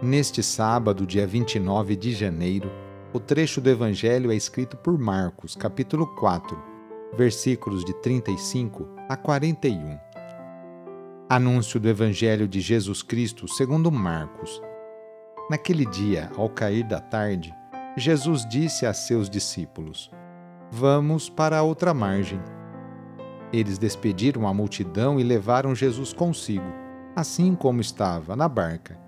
Neste sábado, dia 29 de janeiro, o trecho do Evangelho é escrito por Marcos, capítulo 4, versículos de 35 a 41. Anúncio do Evangelho de Jesus Cristo segundo Marcos. Naquele dia, ao cair da tarde, Jesus disse a seus discípulos: Vamos para a outra margem. Eles despediram a multidão e levaram Jesus consigo, assim como estava, na barca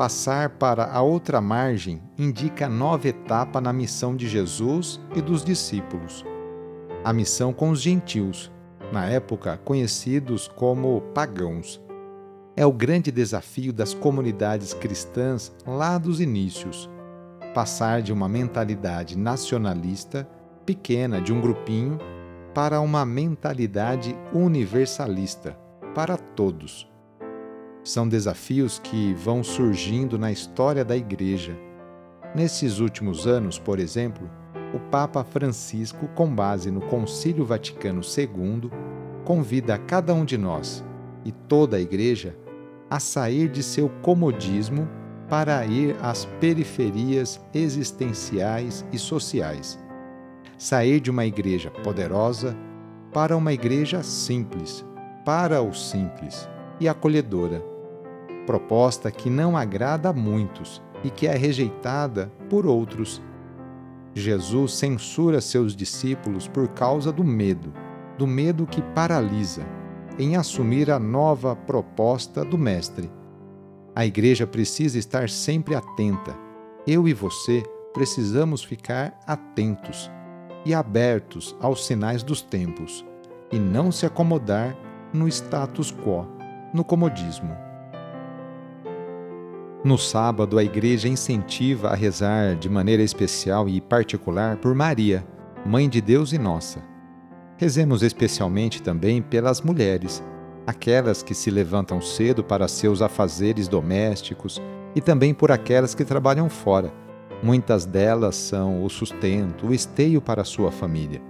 Passar para a outra margem indica nova etapa na missão de Jesus e dos discípulos. A missão com os gentios, na época conhecidos como pagãos. É o grande desafio das comunidades cristãs lá dos inícios. Passar de uma mentalidade nacionalista, pequena, de um grupinho, para uma mentalidade universalista, para todos são desafios que vão surgindo na história da Igreja. Nesses últimos anos, por exemplo, o Papa Francisco, com base no Concílio Vaticano II, convida cada um de nós e toda a Igreja a sair de seu comodismo para ir às periferias existenciais e sociais. Sair de uma igreja poderosa para uma igreja simples, para o simples e acolhedora proposta que não agrada a muitos e que é rejeitada por outros. Jesus censura seus discípulos por causa do medo, do medo que paralisa, em assumir a nova proposta do Mestre. A igreja precisa estar sempre atenta. Eu e você precisamos ficar atentos e abertos aos sinais dos tempos e não se acomodar no status quo, no comodismo. No sábado, a igreja incentiva a rezar de maneira especial e particular por Maria, Mãe de Deus e nossa. Rezemos especialmente também pelas mulheres, aquelas que se levantam cedo para seus afazeres domésticos e também por aquelas que trabalham fora. Muitas delas são o sustento, o esteio para sua família.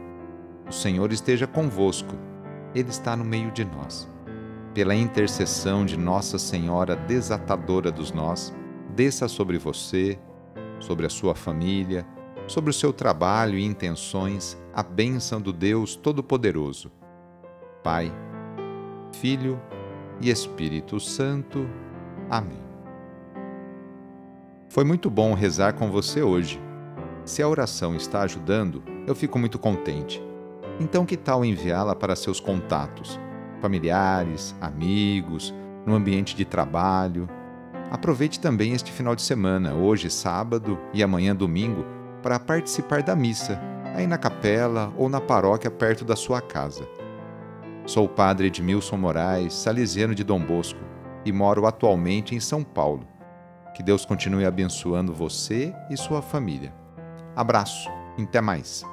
O Senhor esteja convosco, Ele está no meio de nós. Pela intercessão de Nossa Senhora desatadora dos nós, desça sobre você, sobre a sua família, sobre o seu trabalho e intenções a bênção do Deus Todo-Poderoso. Pai, Filho e Espírito Santo. Amém. Foi muito bom rezar com você hoje. Se a oração está ajudando, eu fico muito contente. Então, que tal enviá-la para seus contatos, familiares, amigos, no ambiente de trabalho? Aproveite também este final de semana, hoje sábado e amanhã domingo, para participar da missa, aí na capela ou na paróquia perto da sua casa. Sou o padre Edmilson Moraes, salesiano de Dom Bosco, e moro atualmente em São Paulo. Que Deus continue abençoando você e sua família. Abraço, até mais.